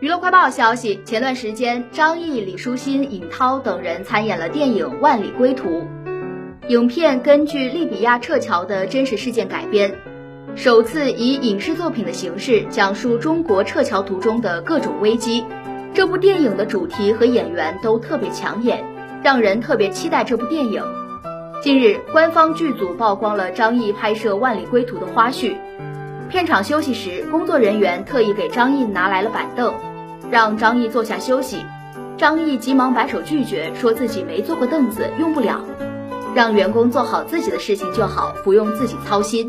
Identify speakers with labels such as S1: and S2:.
S1: 娱乐快报消息，前段时间，张译、李书欣、尹涛等人参演了电影《万里归途》。影片根据利比亚撤侨的真实事件改编，首次以影视作品的形式讲述中国撤侨途中的各种危机。这部电影的主题和演员都特别抢眼，让人特别期待这部电影。近日，官方剧组曝光了张译拍摄《万里归途》的花絮。片场休息时，工作人员特意给张译拿来了板凳。让张译坐下休息，张译急忙摆手拒绝，说自己没坐过凳子，用不了，让员工做好自己的事情就好，不用自己操心。